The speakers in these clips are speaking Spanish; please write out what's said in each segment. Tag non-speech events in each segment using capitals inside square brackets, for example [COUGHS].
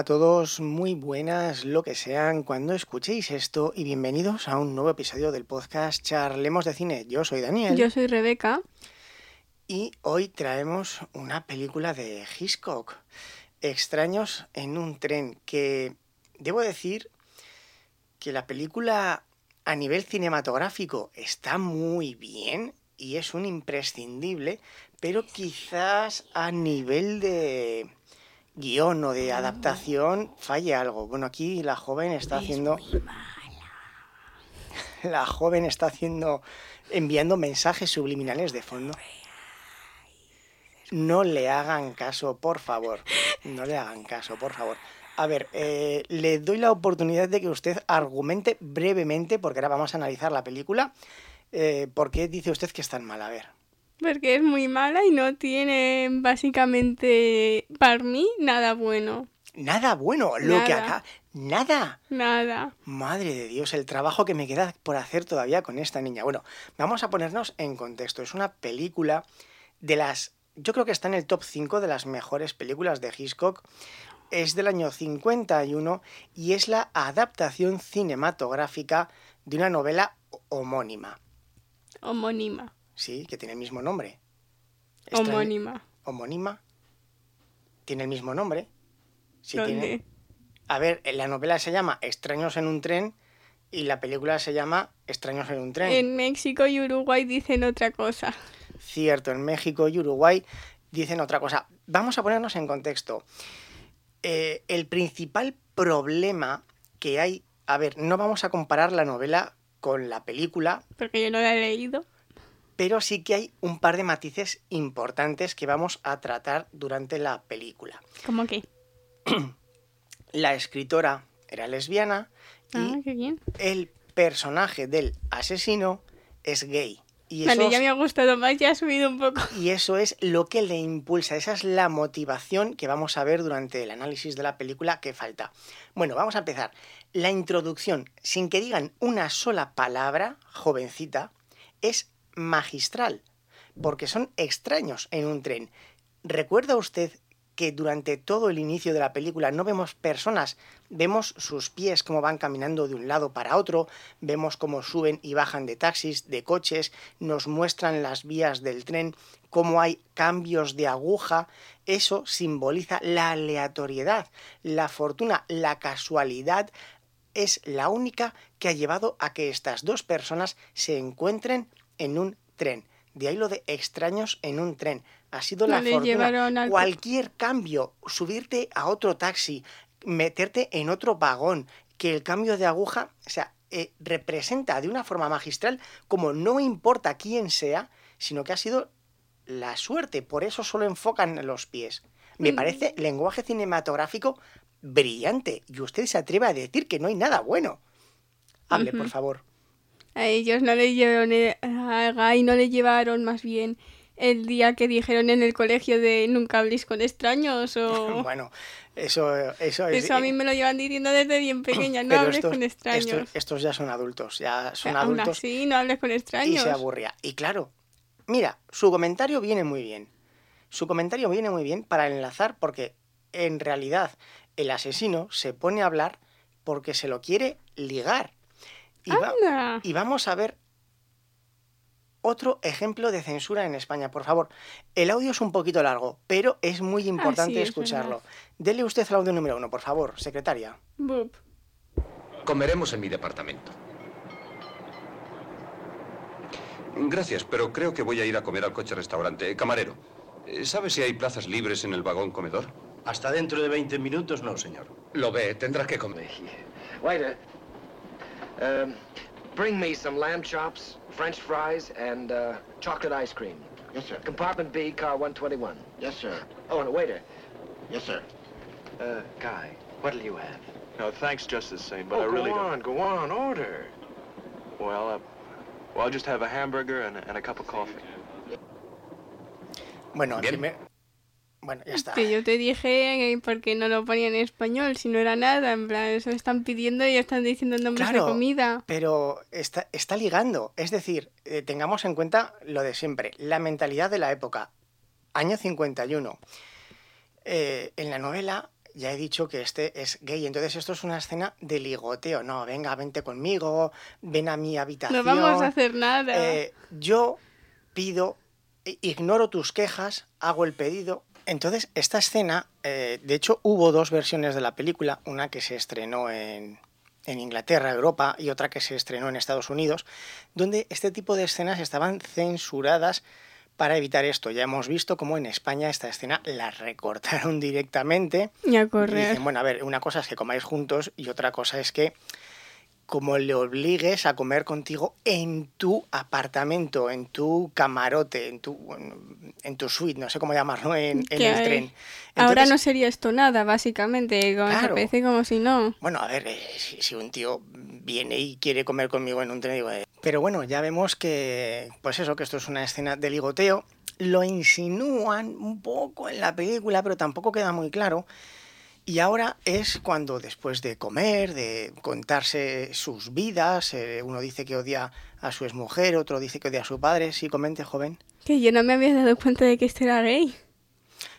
Hola a todos, muy buenas lo que sean cuando escuchéis esto y bienvenidos a un nuevo episodio del podcast Charlemos de Cine. Yo soy Daniel. Yo soy Rebeca. Y hoy traemos una película de Hitchcock, Extraños en un tren, que debo decir que la película a nivel cinematográfico está muy bien y es un imprescindible, pero quizás a nivel de guion o de adaptación falle algo. Bueno, aquí la joven está haciendo... La joven está haciendo... enviando mensajes subliminales de fondo. No le hagan caso, por favor. No le hagan caso, por favor. A ver, eh, le doy la oportunidad de que usted argumente brevemente, porque ahora vamos a analizar la película. Eh, ¿Por qué dice usted que es tan mala? A ver. Porque es muy mala y no tiene básicamente para mí nada bueno. Nada bueno, lo que acá. Nada. Nada. Madre de Dios, el trabajo que me queda por hacer todavía con esta niña. Bueno, vamos a ponernos en contexto. Es una película de las. Yo creo que está en el top 5 de las mejores películas de Hitchcock. Es del año 51 y es la adaptación cinematográfica de una novela homónima. Homónima. Sí, que tiene el mismo nombre. Homónima. Homónima. Tiene el mismo nombre. Sí, ¿Dónde? A ver, la novela se llama Extraños en un tren y la película se llama Extraños en un tren. En México y Uruguay dicen otra cosa. Cierto, en México y Uruguay dicen otra cosa. Vamos a ponernos en contexto. Eh, el principal problema que hay, a ver, no vamos a comparar la novela con la película. Porque yo no la he leído pero sí que hay un par de matices importantes que vamos a tratar durante la película. ¿Cómo qué? la escritora era lesbiana ah, y el personaje del asesino es gay. Y vale, ya me ha gustado más, ya ha subido un poco. Y eso es lo que le impulsa, esa es la motivación que vamos a ver durante el análisis de la película que falta. Bueno, vamos a empezar. La introducción, sin que digan una sola palabra, jovencita, es magistral, porque son extraños en un tren. ¿Recuerda usted que durante todo el inicio de la película no vemos personas, vemos sus pies como van caminando de un lado para otro, vemos cómo suben y bajan de taxis, de coches, nos muestran las vías del tren, cómo hay cambios de aguja, eso simboliza la aleatoriedad, la fortuna, la casualidad. Es la única que ha llevado a que estas dos personas se encuentren en un tren. De ahí lo de extraños en un tren. Ha sido la fortuna. Cualquier cambio, subirte a otro taxi, meterte en otro vagón, que el cambio de aguja, o sea, eh, representa de una forma magistral como no importa quién sea, sino que ha sido la suerte. Por eso solo enfocan los pies. Me mm. parece lenguaje cinematográfico brillante. Y usted se atreve a decir que no hay nada bueno. Hable, por favor. A ellos no le llevaron, eh, a Guy no le llevaron más bien el día que dijeron en el colegio de nunca habléis con extraños o... [LAUGHS] bueno, eso, eso es... Eso a mí me lo llevan diciendo desde bien [LAUGHS] pequeña, no hables con extraños. Estos, ya son adultos, ya son adultos. Sí, no hables con extraños. Y se aburría. Y claro, mira, su comentario viene muy bien. Su comentario viene muy bien para enlazar porque en realidad el asesino se pone a hablar porque se lo quiere ligar. Y, vamos a ver otro ejemplo de censura en España, por favor. El audio es un poquito largo, pero es muy importante escucharlo. Dele usted el audio número uno, por favor, secretaria. Comeremos en mi departamento. Gracias, pero creo que voy a ir a comer al coche restaurante. Camarero, ¿sabe si hay plazas libres en el vagón comedor? Hasta dentro de 20 minutos no, señor. Lo ve, tendrá que comer. Um, bring me some lamb chops, French fries, and uh, chocolate ice cream. Yes, sir. Compartment B, car 121. Yes, sir. Oh, and a waiter. Yes, sir. Uh, Guy, what'll you have? No, thanks just the same, but oh, I really go don't... on, go on, order. Well, uh, well, I'll just have a hamburger and, and a cup of coffee. Bueno, primer, Bueno, ya está. Que yo te dije por qué no lo ponía en español, si no era nada, en plan, eso están pidiendo y están diciendo nombres de comida. Pero está, está ligando, es decir, eh, tengamos en cuenta lo de siempre, la mentalidad de la época, año 51. Eh, en la novela ya he dicho que este es gay, entonces esto es una escena de ligoteo. No, venga, vente conmigo, ven a mi habitación. No vamos a hacer nada. Eh, yo pido, ignoro tus quejas, hago el pedido. Entonces, esta escena, eh, de hecho, hubo dos versiones de la película, una que se estrenó en, en Inglaterra, Europa, y otra que se estrenó en Estados Unidos, donde este tipo de escenas estaban censuradas para evitar esto. Ya hemos visto cómo en España esta escena la recortaron [LAUGHS] directamente. y a Y correr. dicen, bueno, a ver, una cosa es que comáis juntos y otra cosa es que como le obligues a comer contigo en tu apartamento, en tu camarote, en tu, en tu suite, no sé cómo llamarlo, en, en el hay- tren. Ahora Entonces, no sería esto nada, básicamente. Como Claro. parece como si no. Bueno, a ver, eh, si, si un tío viene y quiere comer conmigo en un tren, digo, eh, pero bueno, ya vemos que, pues eso, que esto es una escena de ligoteo. Lo insinúan un poco en la película, pero tampoco queda muy claro. Y ahora es cuando después de comer, de contarse sus vidas, eh, uno dice que odia a su exmujer, otro dice que odia a su padre, sí, comente, joven. Que yo no me había dado cuenta de que este era gay.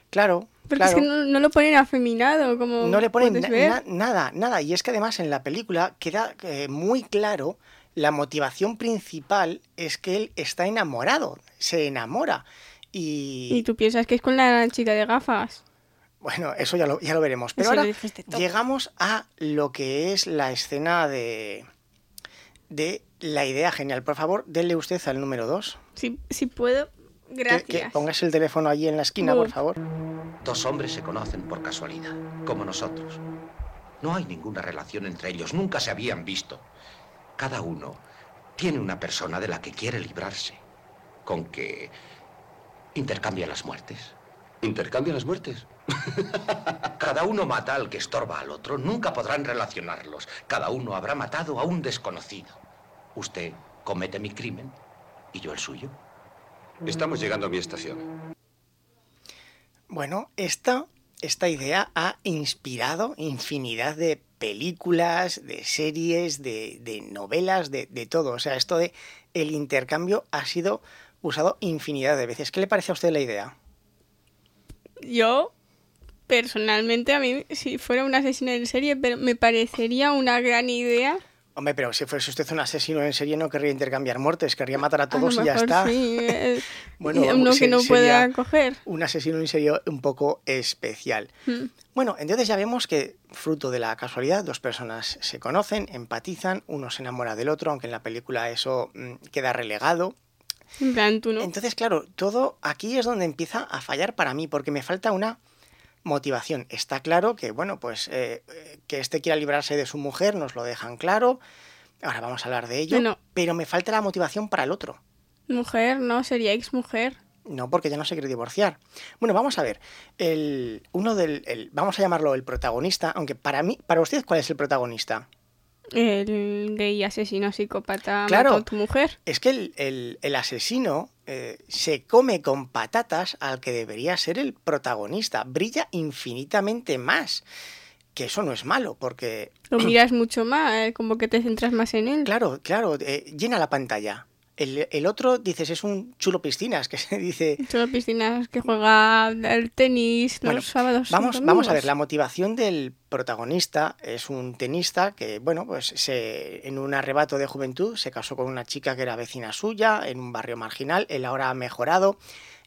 Claro, Porque claro. es que no, no lo ponen afeminado, como No le ponen na- na- nada, nada. Y es que además en la película queda eh, muy claro la motivación principal es que él está enamorado, se enamora. Y, Y tú piensas que es con la chica de gafas. Bueno, eso ya lo, ya lo veremos. Pero Eso ahora llegamos a lo que es la escena de, de la idea genial. Por favor, denle usted al número 2. Si, si puedo, Que, gracias. que pongas el teléfono allí en la esquina, por favor. Dos hombres se conocen por casualidad, como nosotros. No hay ninguna relación entre ellos, nunca se habían visto. Cada uno tiene una persona de la que quiere librarse, con que intercambia las muertes. ¿Intercambia las muertes? [LAUGHS] Cada uno mata al que estorba al otro, nunca podrán relacionarlos. Cada uno habrá matado a un desconocido. Usted comete mi crimen y yo el suyo. Estamos llegando a mi estación. Bueno, esta, esta idea ha inspirado infinidad de películas, de series, de, de novelas, de, de todo. O sea, esto de el intercambio ha sido usado infinidad de veces. ¿Qué le parece a usted la idea? Yo, personalmente, a mí, si fuera un asesino en serie, pero me parecería una gran idea. Hombre, pero si fuese usted un asesino en serie no querría intercambiar muertes, querría matar a A todos lo y ya está. sí, eh, [LAUGHS] Bueno, y uno que no pueda coger. Un asesino en serie un poco especial. Mm. Bueno, entonces ya vemos que, fruto de la casualidad, dos personas se conocen, empatizan, uno se enamora del otro, aunque en la película eso mm, queda relegado. En plan, tú no. Entonces, claro, todo aquí es donde empieza a fallar para mí, porque me falta una motivación. Está claro que, bueno, pues eh, eh, que este quiera librarse de su mujer, nos lo dejan claro. Ahora vamos a hablar de ello. Pero me falta la motivación para el otro. Mujer, no, sería ex mujer. No, porque ya no se quiere divorciar. Bueno, vamos a ver. El, uno del. el- vamos a llamarlo el protagonista, aunque para mí, para usted, ¿cuál es el protagonista? El gay asesino psicópata Claro. mató a tu mujer. Es que el, el- el asesino eh, se come con patatas al que debería ser el protagonista. Brilla infinitamente más. Que eso no es malo, porque, Lo miras mucho más, eh, como que te centras más en él. claro, claro, eh, llena la pantalla. El, el otro, dices, es un chulo piscinas, que [LAUGHS] se dice... Solo piscinas que juega al tenis los Bueno, sábados. Vamos, vamos a ver, la motivación del protagonista es un tenista que, bueno, pues se, en un arrebato de juventud se casó con una chica que era vecina suya en un barrio marginal. Él ahora ha mejorado,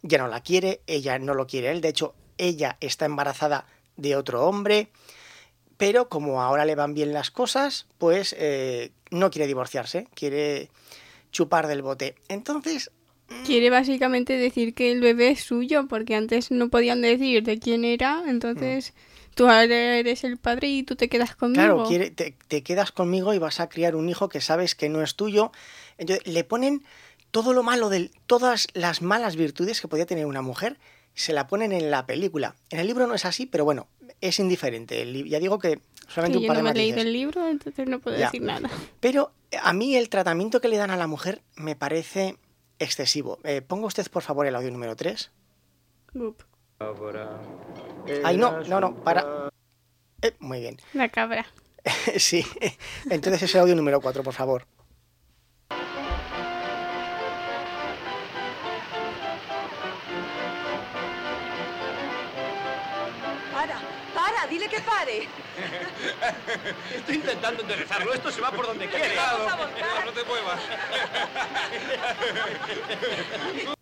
ya no la quiere, ella no lo quiere él. De hecho, ella está embarazada de otro hombre, pero como ahora le van bien las cosas, pues eh, no quiere divorciarse, quiere chupar del bote. Entonces, Quiere básicamente decir que el bebé es suyo, porque antes no podían decir de quién era, entonces tú eres el padre y tú te quedas conmigo. Claro, quiere, te, te quedas conmigo y vas a criar un hijo que sabes que no es tuyo. Entonces, le ponen todo lo malo, de todas las malas virtudes que podía tener una mujer, se la ponen en la película. En el libro no es así, pero bueno, es indiferente. Ya digo que solamente un yo par no de me he leído el libro, entonces no puedo Ya. decir nada. Pero a mí el tratamiento que le dan a la mujer me parece excesivo. Eh, ponga usted, por favor, el audio número 3. Bup. Ay, no, no, no, para. Eh, muy bien. La cabra. [LAUGHS] sí. Entonces es el audio número 4, por favor. [LAUGHS] Estoy intentando enderezarlo. Esto se va por donde quiere. Cuidado, no te muevas. [LAUGHS]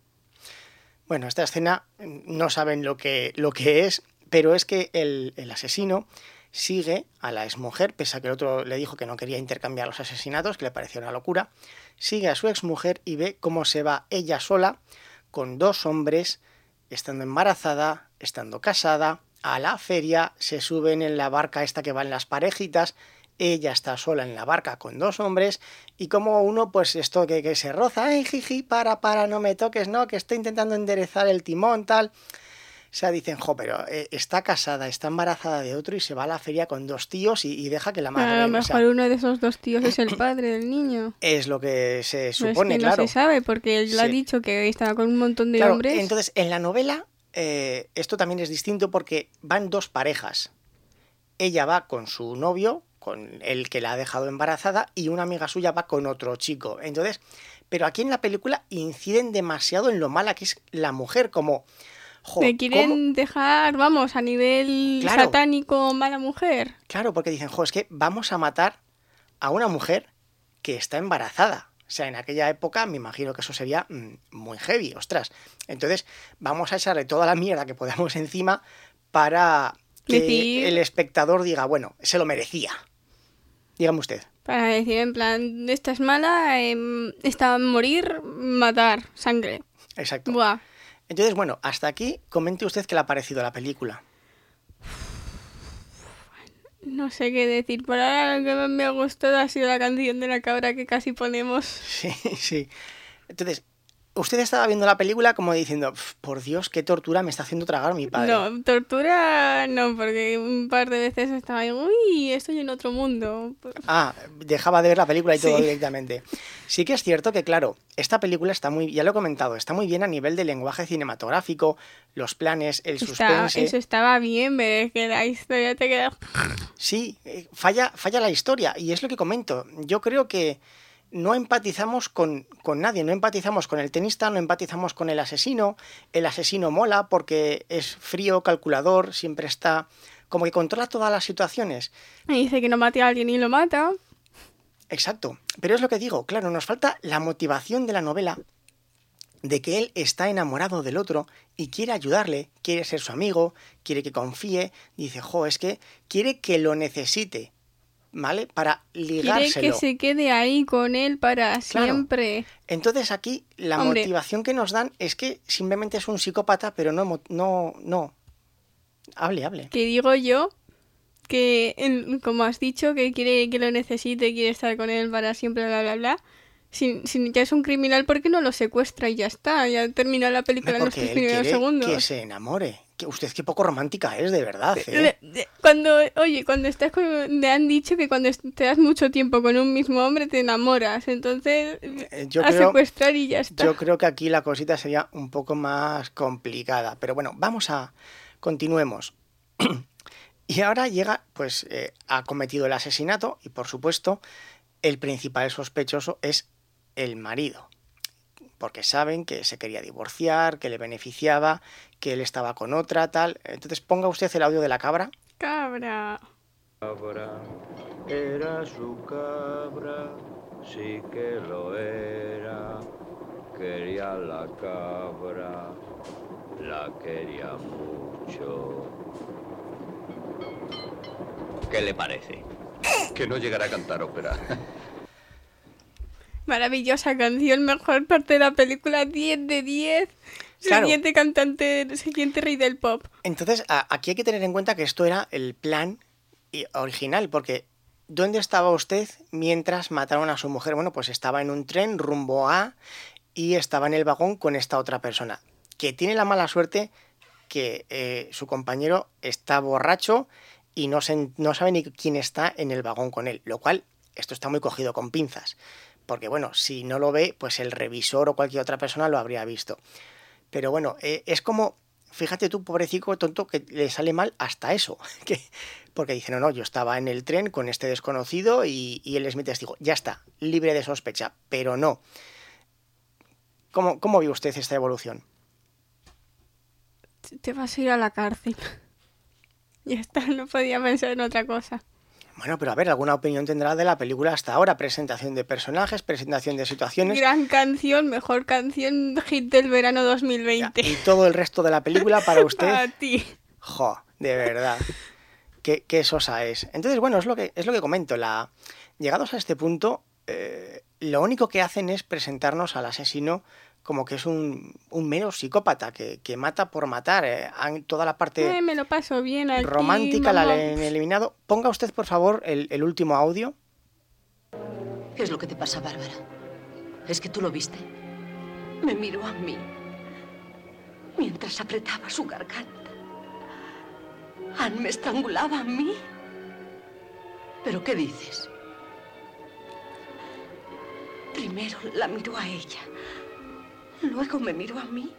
Bueno, esta escena no saben lo que, lo que es, pero es que el, el asesino sigue a la exmujer, pese a que el otro le dijo que no quería intercambiar los asesinatos, que le pareció una locura, sigue a su exmujer y ve cómo se va ella sola con dos hombres, estando embarazada, estando casada, a la feria, se suben en la barca esta que van las parejitas, ella está sola en la barca con dos hombres y como uno pues esto que, que se roza, ay jiji, para, para, no me toques, no, que estoy intentando enderezar el timón, tal. O sea, dicen, jo, pero eh, está casada, está embarazada de otro y se va a la feria con dos tíos y, y deja que la madre... A lo o mejor sea, uno de esos dos tíos es el [COUGHS] padre del niño. es lo que se es supone, que claro. no se sabe porque él lo ha dicho que estaba con un montón de Claro, hombres. entonces en la novela eh, esto también es distinto porque van dos parejas. Ella va con su novio, con el que la ha dejado embarazada, y una amiga suya va con otro chico. Entonces, pero aquí en la película inciden demasiado en lo mala que es la mujer, como... jo, Me quieren ¿cómo? dejar, vamos, a nivel Claro. satánico, mala mujer. Claro, porque dicen, jo, es que vamos a matar a una mujer que está embarazada. O sea, en aquella época me imagino que eso sería mm, muy heavy, ostras. Entonces, vamos a echarle toda la mierda que podamos encima para que Decir- el espectador diga, bueno, se lo merecía. Dígame usted. Para decir, en plan, esta es mala, esta morir, matar, sangre. Exacto. Buah. Entonces, bueno, hasta aquí comente usted qué le ha parecido la película. No sé qué decir. Por ahora lo que más me ha gustado ha sido la canción de la cabra que casi ponemos. [LAUGHS] Sí, sí. Entonces, usted estaba viendo la película como diciendo, "Pf, por Dios, qué tortura me está haciendo tragar mi padre. No, tortura no, porque un par de veces estaba ahí, uy, estoy en otro mundo. Ah, dejaba de ver la película y todo Sí. [LAUGHS] directamente. Sí que es cierto que, claro, esta película está muy, ya lo he comentado, está muy bien a nivel de lenguaje cinematográfico, los planes, el Está- suspense. eso estaba bien, pero es que la historia te queda... Sí, eh, falla, falla la historia y es lo que comento. Yo creo que no empatizamos con, con nadie, no empatizamos con el tenista, no empatizamos con el asesino. El asesino mola porque es frío, calculador, siempre está como que controla todas las situaciones. Me dice que no mate a alguien y lo mata. Exacto. Pero es lo que digo, claro, nos falta la motivación de la novela de que él está enamorado del otro y quiere ayudarle, quiere ser su amigo, quiere que confíe, dice, jo, es que quiere que lo necesite, ¿vale? Para Quiere ligárselo. que se quede ahí con él para Claro. siempre. Entonces aquí la Hombre. motivación que nos dan es que simplemente es un psicópata, pero no, no, no. Hable, hable. Que digo yo que, como has dicho, que quiere que lo necesite, quiere estar con él para siempre, bla, bla, bla. Si, si ya es un criminal, ¿por qué no lo secuestra y ya está? Ya termina la película en los primeros quiere segundos. que se enamore. Que usted qué poco romántica es, de verdad. ¿eh? Cuando, oye, cuando estás con, te han dicho que cuando estás mucho tiempo con un mismo hombre te enamoras, entonces Eh, Yo a creo, secuestrar y ya está. yo creo que aquí la cosita sería un poco más complicada. Pero bueno, vamos a. Continuemos. [CLEARS THROAT] y ahora llega, pues, eh, ha cometido el asesinato y por supuesto, el principal sospechoso es el marido. Porque saben que se quería divorciar, que le beneficiaba, que él estaba con otra, tal. Entonces ponga usted el audio de la cabra. Cabra. cabra, era su cabra, sí que lo era. Quería la cabra, la quería mucho. ¿Qué le parece? Que no llegará a cantar ópera. Maravillosa canción, mejor parte de la película, 10 de 10. Claro. Siguiente cantante, siguiente rey del pop. Entonces, aquí hay que tener en cuenta que esto era el plan original, porque ¿dónde estaba usted mientras mataron a su mujer? Bueno, pues estaba en un tren rumbo a y estaba en el vagón con esta otra persona, que tiene la mala suerte que eh, su compañero está borracho y no, se, no sabe ni quién está en el vagón con él, lo cual esto está muy cogido con pinzas, porque bueno, si no lo ve, pues el revisor o cualquier otra persona lo habría visto. Pero bueno, eh, es como, fíjate tú, pobrecito tonto, que le sale mal hasta eso. [LAUGHS] Que, porque dice, no, no, yo estaba en el tren con este desconocido y, y él es mi testigo. Ya está, libre de sospecha, pero no. ¿Cómo, cómo vio usted esta evolución? Te vas a ir a la cárcel. [LAUGHS] Ya está, no podía pensar en otra cosa. Bueno, pero a ver, alguna opinión tendrá de la película hasta ahora. Presentación de personajes, presentación de situaciones. Gran canción, mejor canción, hit del verano 2020. Y todo el resto de la película para [LAUGHS] usted. A ti. Jo, de verdad. Qué, qué sosa es. Entonces, bueno, es lo que, es lo que comento. La... Llegados a este punto, eh, lo único que hacen es presentarnos al asesino como que es un, un mero psicópata que, que mata por matar. eh. Toda la parte Eh, me lo paso bien aquí, romántica la han eliminado. Ponga usted, por favor, el, el último audio. ¿Qué es lo que te pasa, Bárbara? ¿Es que tú lo viste? Me miró a mí mientras apretaba su garganta. Anne me estrangulaba a mí. ¿Pero qué dices? Primero la miró a ella. Luego me miró a mí.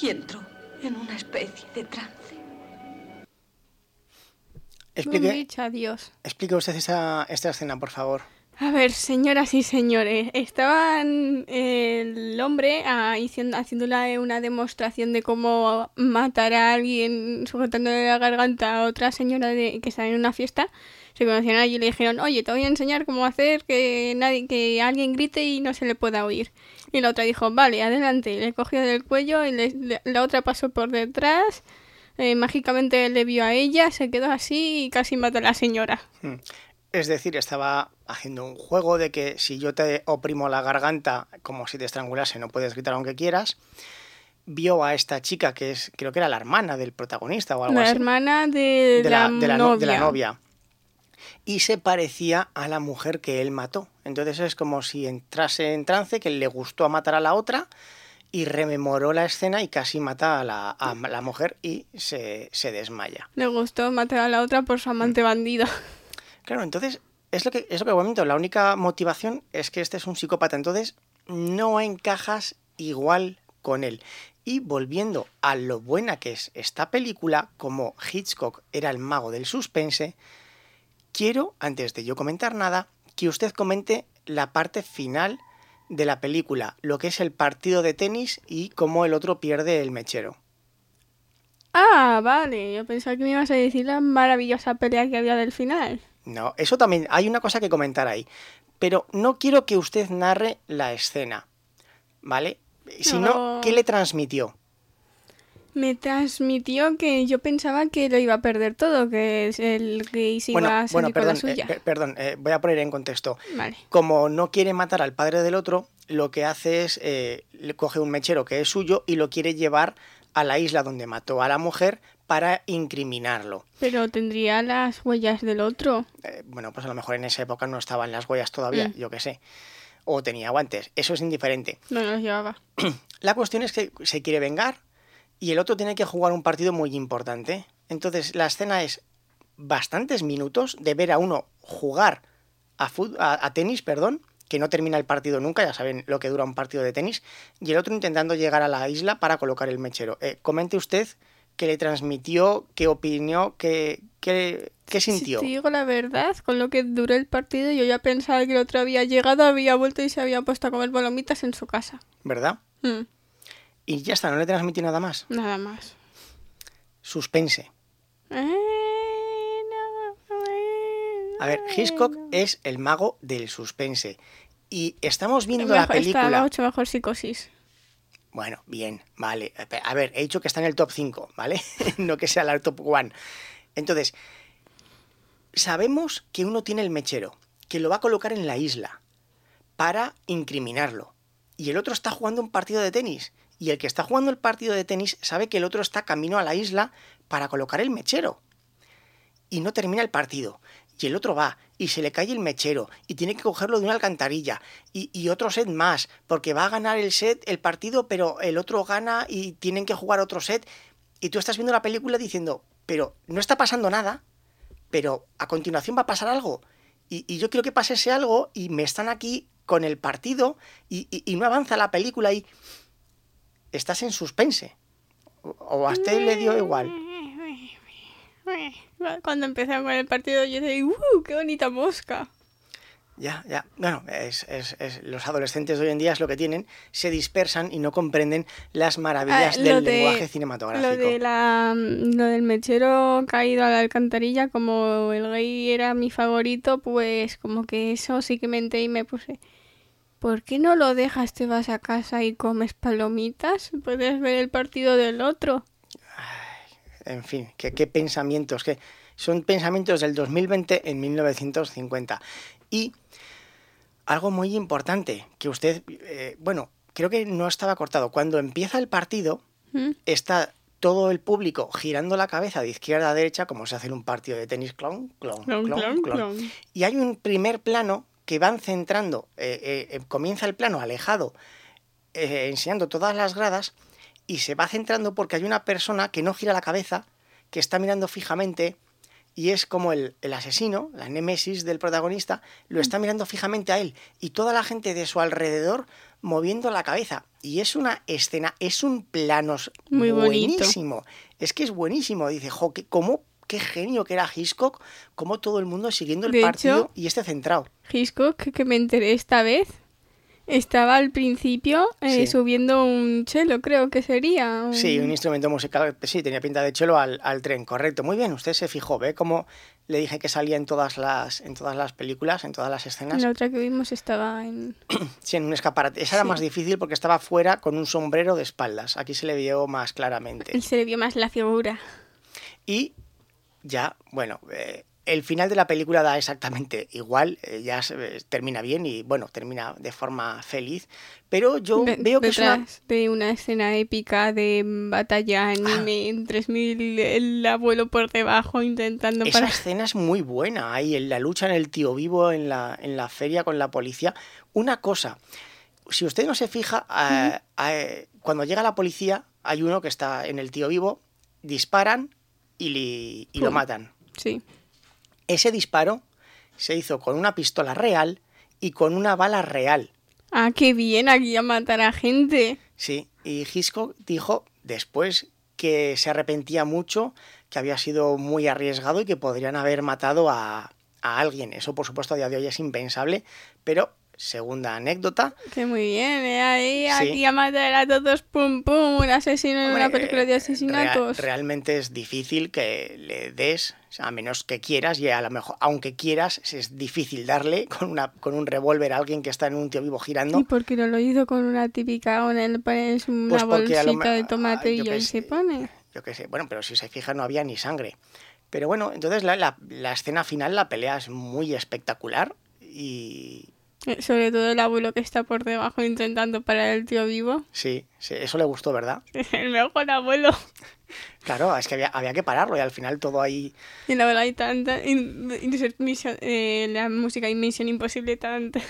Y entró en una especie de trance. Explique, Dicho adiós. explique usted esa, esta escena, por favor. A ver, señoras y señores, estaban el hombre ah, haciendo, haciéndole una demostración de cómo matar a alguien sujetándole la garganta a otra señora de, que estaba en una fiesta. Se conocieron allí y le dijeron, oye, te voy a enseñar cómo hacer que nadie, que alguien grite y no se le pueda oír. Y la otra dijo, vale, adelante. Le cogió del cuello y le- le- la otra pasó por detrás. eh, mágicamente le vio a ella, se quedó así y casi mató a la señora. Mm. Es decir, estaba haciendo un juego de que si yo te oprimo la garganta como si te estrangulase, no puedes gritar aunque quieras. Vio a esta chica que es, creo que era la hermana del protagonista o algo La así. hermana de, de la, la, de la no- novia. de la novia. Y se parecía a la mujer que él mató. Entonces es como si entrase en trance, que le gustó a matar a la otra y rememoró la escena y casi mata a la, a la mujer y se, se desmaya. Le gustó matar a la otra por su amante bandido. Claro, entonces es lo que es lo que comento. La única motivación es que este es un psicópata. Entonces no encajas igual con él. Y volviendo a lo buena que es esta película, como Hitchcock era el mago del suspense, quiero, antes de yo comentar nada, que usted comente la parte final de la película, lo que es el partido de tenis y cómo el otro pierde el mechero. Ah, vale. Yo pensaba que me ibas a decir la maravillosa pelea que había del final. No, eso también, hay una cosa que comentar ahí. Pero no quiero que usted narre la escena, ¿vale? Sino, No. ¿qué le transmitió? Me transmitió que yo pensaba que lo iba a perder todo, que es el que se iba a con la perdón, eh, suya. per- perdón, eh, voy a poner en contexto. Vale. Como no quiere matar al padre del otro, lo que hace es, eh, le coge un mechero que es suyo y lo quiere llevar a la isla donde mató a la mujer para incriminarlo. Pero tendría las huellas del otro. Eh, bueno, pues a lo mejor en esa época no estaban las huellas todavía, Mm. yo qué sé. O tenía guantes, eso es indiferente. No los llevaba. [CLEARS THROAT] La cuestión es que se quiere vengar y el otro tiene que jugar un partido muy importante. Entonces la escena es bastantes minutos de ver a uno jugar a, fut- a, a tenis, perdón, que no termina el partido nunca, ya saben lo que dura un partido de tenis, y el otro intentando llegar a la isla para colocar el mechero. Eh, comente usted qué le transmitió, qué opinó, qué, qué, qué sintió. Si te digo la verdad, con lo que duró el partido, yo ya pensaba que el otro había llegado, había vuelto y se había puesto a comer palomitas en su casa. ¿Verdad? Mm, Y ya está, no le transmití nada más. nada más. Suspense. A ver, Hitchcock es el mago del suspense. Y estamos viendo Mejor- la Está película. mucho mejor psicosis. Bueno, bien, vale. A ver, he dicho que está en el top 5, ¿vale? [LAUGHS] no que sea la top 1. Entonces, sabemos que uno tiene el mechero, que lo va a colocar en la isla para incriminarlo. Y el otro está jugando un partido de tenis. Y el que está jugando el partido de tenis sabe que el otro está camino a la isla para colocar el mechero. Y no termina el partido. Y el otro va y se le cae el mechero y tiene que cogerlo de una alcantarilla y, otro set más, porque va a ganar el set, el partido, pero el otro gana y tienen que jugar otro set. Y tú estás viendo la película diciendo, pero no está pasando nada, pero a continuación va a pasar algo. Y, yo quiero que pase ese algo y me están aquí con el partido y- y no avanza la película y estás en suspense. O- a usted le dio igual. Cuando empezaron con el partido yo dije, ¡uh, qué bonita mosca! Ya, ya. Bueno, es, es- es- los adolescentes de hoy en día es lo que tienen, se dispersan y no comprenden las maravillas Ah, del de- lenguaje cinematográfico. Lo, de la, lo del mechero caído a la alcantarilla, como el gay era mi favorito, pues como que eso sí que me enteré y me puse. ¿Por qué no lo dejas, te vas a casa y comes palomitas? Puedes ver el partido del otro. En fin, ¿qué, qué pensamientos, que son pensamientos del 2020 en 1950. Y algo muy importante, que usted, eh, bueno, creo que no estaba cortado. Cuando empieza el partido, ¿Mm? está todo el público girando la cabeza de izquierda a derecha, como se hace en un partido de tenis, Clon, clon, clon, clon. clon. Y hay un primer plano que van centrando, eh, eh, eh, comienza el plano alejado, eh, enseñando todas las gradas, y se va centrando porque hay una persona que no gira la cabeza, que está mirando fijamente, y es como el, el asesino, la némesis del protagonista, lo está mirando fijamente a él, y toda la gente de su alrededor moviendo la cabeza. Y es una escena, es un plano Muy bonito. buenísimo. Es que es buenísimo. Dice, jo, cómo, qué genio que era Hitchcock, cómo todo el mundo siguiendo el De partido hecho- y este centrado. Hitchcock, que me enteré esta vez, estaba al principio eh, Sí. subiendo un chelo, creo que sería. un- Sí, un instrumento musical, sí, tenía pinta de chelo al, al tren, correcto. Muy bien, usted se fijó, ¿ve? Como le dije que salía en todas las, en todas las películas, en todas las escenas. La otra que vimos estaba en... [CLEARS THROAT] Sí, en un escaparate. Esa era más difícil porque estaba fuera con un sombrero de espaldas. Aquí se le vio más claramente. Él se le vio más la figura. Y ya, bueno, eh, el final de la película da exactamente igual, eh, ya se- eh, termina bien y bueno, termina de forma feliz, pero yo De- veo que es una... de una escena épica de batalla anime en 3000, el abuelo por debajo intentando Esa para... escena es muy buena, ahí en la lucha en el tío vivo, en la, en la feria con la policía. Una cosa, si usted no se fija, eh, eh, cuando llega la policía, hay uno que está en el tío vivo, disparan y, li- y lo matan. Sí. Ese disparo se hizo con una pistola real y con una bala real. Ah, qué bien, aquí a matar a gente. Sí, y Hitchcock dijo después que se arrepentía mucho, que había sido muy arriesgado y que podrían haber matado a, a alguien. Eso, por supuesto, a día de hoy es impensable, pero segunda anécdota. Que muy bien, ¿eh? Ahí, Sí. aquí a matar a todos, pum, pum, un asesino en una película de asesinatos. rea- realmente es difícil que le des, a menos que quieras, y a lo mejor, aunque quieras, es difícil darle con, una, con un revólver a alguien que está en un tío vivo girando. ¿Y por qué no lo hizo con una típica en el pones una Pues lo bolsita de tomate ah, y yo qué ahí se pone? yo qué sé, bueno, pero si se fija no había ni sangre. Pero bueno, entonces la, la- la escena final, la pelea es muy espectacular y Sobre todo el abuelo que está por debajo intentando parar el tío vivo. sí, sí, eso le gustó, ¿verdad? [LAUGHS] El mejor abuelo. Claro, es que había, había que pararlo y al final todo ahí... Y la verdad hay tanta... in- mission- eh, la música y Misión Imposible tanta.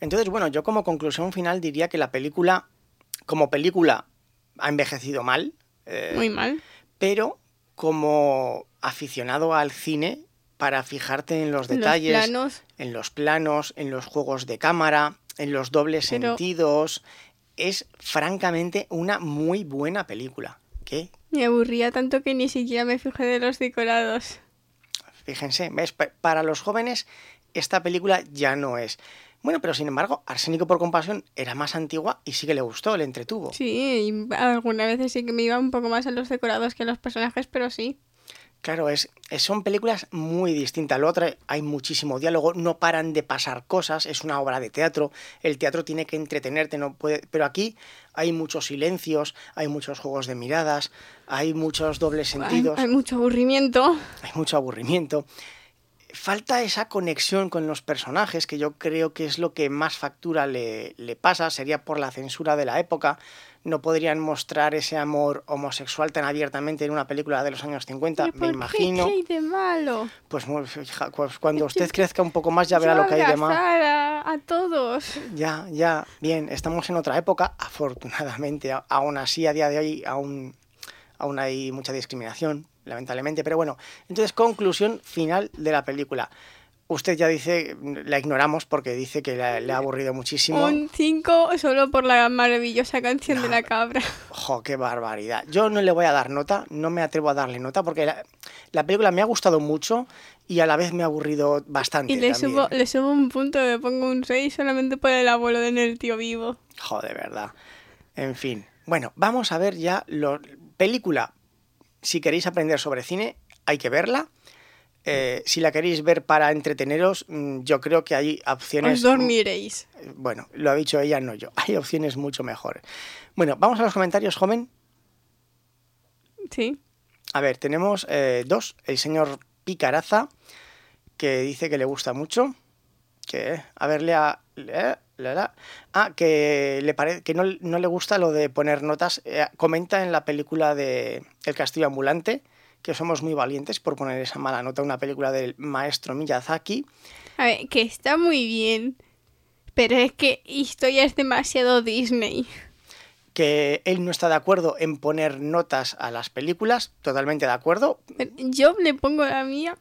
Entonces, bueno, yo como conclusión final diría que la película, como película, ha envejecido mal. eh, Muy mal. Pero como aficionado al cine, para fijarte en los detalles, en los planos, en los juegos de cámara, en los dobles Pero- sentidos, es francamente una muy buena película. ¿Qué? Me aburría tanto que ni siquiera me fijé de los decorados. Fíjense, ¿ves? Pa- para los jóvenes esta película ya no es. Bueno, pero sin embargo, Arsénico por compasión era más antigua y sí que le gustó, le entretuvo. Sí, y algunas veces sí que me iba un poco más a los decorados que a los personajes, pero sí. Claro, es, son películas muy distintas. Lo otro, hay muchísimo diálogo, no paran de pasar cosas, es una obra de teatro, el teatro tiene que entretenerte, no puede, pero aquí hay muchos silencios, hay muchos juegos de miradas, hay muchos dobles Hay, sentidos, hay mucho aburrimiento. hay mucho aburrimiento. Falta esa conexión con los personajes, que yo creo que es lo que más factura le, le pasa, sería por la censura de la época. No podrían mostrar ese amor homosexual tan abiertamente en una película de los años 50, ¿Pero me por imagino. ¿Qué hay de malo? Pues, pues cuando usted crezca un poco más ya verá lo que hay de abrazar a, a todos. Ya, ya, bien, estamos en otra época, afortunadamente, aún así a día de hoy aún, aún hay mucha discriminación, lamentablemente, pero bueno, entonces conclusión final de la película. Usted ya dice, la ignoramos porque dice que la- le ha aburrido muchísimo. Un 5 solo por la maravillosa canción de la cabra. Jo, qué barbaridad. Yo no le voy a dar nota, no me atrevo a darle nota porque la, la película me ha gustado mucho y a la vez me ha aburrido bastante. Y le también. subo, le subo un punto, le pongo un 6 solamente por el abuelo de el tío vivo. Jo, de verdad. En fin. Bueno, vamos a ver ya la película. Si queréis aprender sobre cine, hay que verla. Eh, si la queréis ver para entreteneros, mm, yo creo que hay opciones. Os dormiréis. Bueno, lo ha dicho ella, no yo. [LAUGHS] Hay opciones mucho mejores. Bueno, vamos a los comentarios, joven. Sí. A ver, tenemos eh, dos. El señor Picaraza, que dice que le gusta mucho. Que, a ver, lea. lea- la, la. Ah, que, le pare- que no, no le gusta lo de poner notas. Eh, comenta en la película de El Castillo Ambulante que somos muy valientes por poner esa mala nota a una película del maestro Miyazaki. A ver, que está muy bien. Pero es que historia es demasiado Disney. Que él no está de acuerdo en poner notas a las películas. Totalmente de acuerdo. Yo le pongo la mía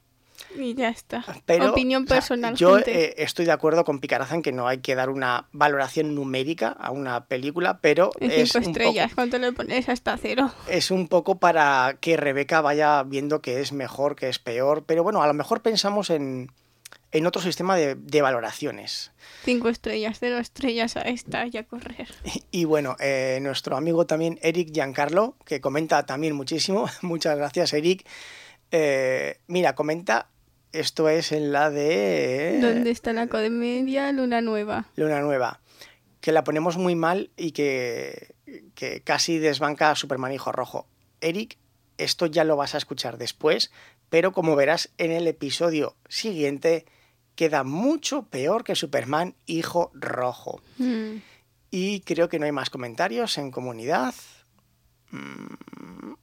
y ya está. Pero, Opinión o sea, personal. yo eh, estoy de acuerdo con Picaraza en que no hay que dar una valoración numérica a una película, pero [LAUGHS] es cinco un, estrellas, poco, ¿cuánto le pones hasta cero? es un poco para que Rebeca vaya viendo que es mejor, que es peor, pero bueno, a lo mejor pensamos en, en otro sistema de, de valoraciones. Cinco estrellas, cero estrellas a esta [LAUGHS] y a correr. Y bueno, eh, nuestro amigo también Eric Giancarlo, que comenta también muchísimo, [LAUGHS] muchas gracias Eric. Eh, mira, comenta, esto es en la de... ¿Dónde está la comedia Luna Nueva? Luna Nueva, que la ponemos muy mal y que, que casi desbanca a Superman Hijo Rojo. Eric, esto ya lo vas a escuchar después, pero como verás en el episodio siguiente, queda mucho peor que Superman Hijo Rojo. Mm. Y creo que no hay más comentarios en comunidad. Mm.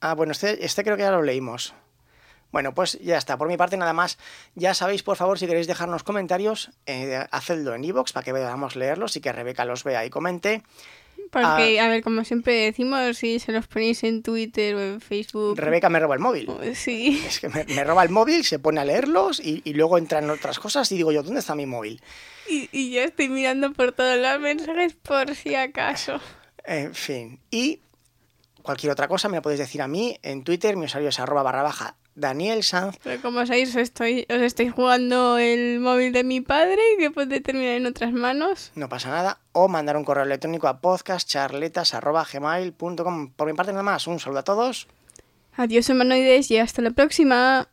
Ah, bueno, este, este creo que ya lo leímos. Bueno, pues ya está. Por mi parte nada más. Ya sabéis, por favor, si queréis dejarnos comentarios, eh, hacedlo en iVoox para que podamos leerlos y que Rebeca los vea y comente. Porque, a ver, como siempre decimos, si se los ponéis en Twitter o en Facebook. Rebeca me roba el móvil. Sí. [LAUGHS] Es que me, me roba el móvil, se pone a leerlos y, y luego entran otras cosas y digo yo, ¿dónde está mi móvil? Y, y yo estoy mirando por todos los mensajes por si acaso. [LAUGHS] En fin. Y cualquier otra cosa me la podéis decir a mí en Twitter. Mi usuario es arroba barra baja Daniel Sanz. Pero como sabéis, os estoy, os estoy jugando el móvil de mi padre que puede terminar en otras manos. No pasa nada. O mandar un correo electrónico a podcastcharletas.gmail.com. Por mi parte nada más. Un saludo a todos. Adiós, humanoides, y hasta la próxima.